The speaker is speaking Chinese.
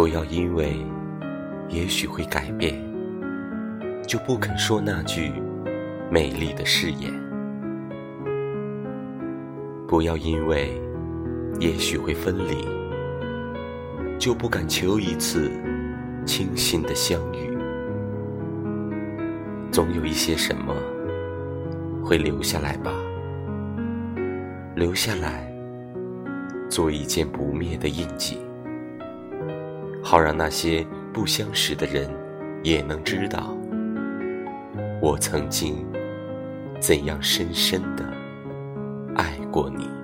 不要因为也许会改变，就不肯说那句美丽的誓言；不要因为也许会分离，就不敢求一次清新的相遇。总有一些什么会留下来吧，留下来做一件不灭的印记。好让那些不相识的人也能知道，我曾经怎样深深的爱过你。